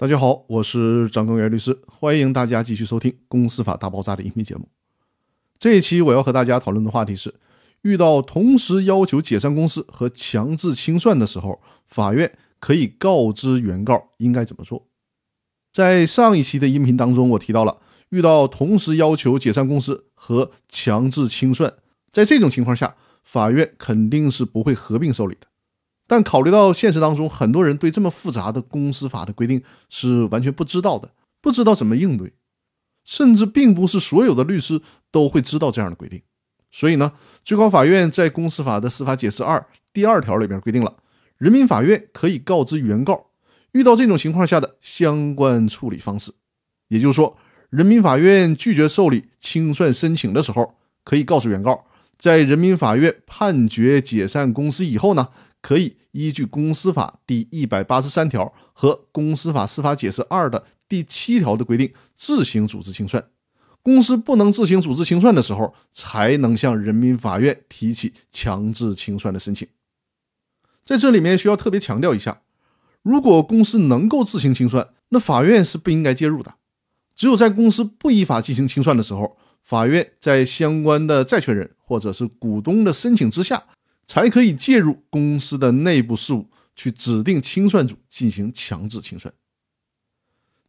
大家好，我是张根源律师，欢迎大家继续收听《公司法大爆炸》的音频节目。这一期我要和大家讨论的话题是：遇到同时要求解散公司和强制清算的时候，法院可以告知原告应该怎么做。在上一期的音频当中，我提到了遇到同时要求解散公司和强制清算，在这种情况下，法院肯定是不会合并受理的。但考虑到现实当中，很多人对这么复杂的公司法的规定是完全不知道的，不知道怎么应对，甚至并不是所有的律师都会知道这样的规定。所以呢，最高法院在公司法的司法解释二第二条里边规定了，人民法院可以告知原告遇到这种情况下的相关处理方式。也就是说，人民法院拒绝受理清算申请的时候，可以告诉原告，在人民法院判决解散公司以后呢。可以依据公司法第一百八十三条和公司法司法解释二的第七条的规定，自行组织清算。公司不能自行组织清算的时候，才能向人民法院提起强制清算的申请。在这里面需要特别强调一下，如果公司能够自行清算，那法院是不应该介入的。只有在公司不依法进行清算的时候，法院在相关的债权人或者是股东的申请之下。才可以介入公司的内部事务，去指定清算组进行强制清算。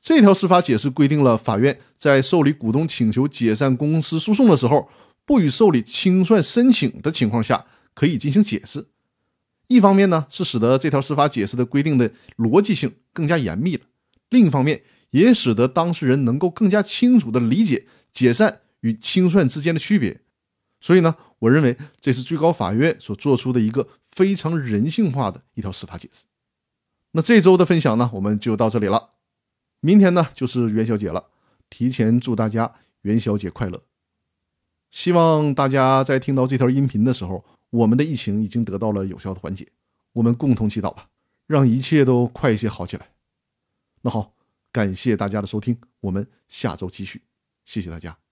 这条司法解释规定了，法院在受理股东请求解散公司诉讼的时候，不予受理清算申请的情况下，可以进行解释。一方面呢，是使得这条司法解释的规定的逻辑性更加严密了；另一方面，也使得当事人能够更加清楚地理解解散与清算之间的区别。所以呢，我认为这是最高法院所做出的一个非常人性化的一条司法解释。那这周的分享呢，我们就到这里了。明天呢就是元宵节了，提前祝大家元宵节快乐。希望大家在听到这条音频的时候，我们的疫情已经得到了有效的缓解。我们共同祈祷吧，让一切都快一些好起来。那好，感谢大家的收听，我们下周继续，谢谢大家。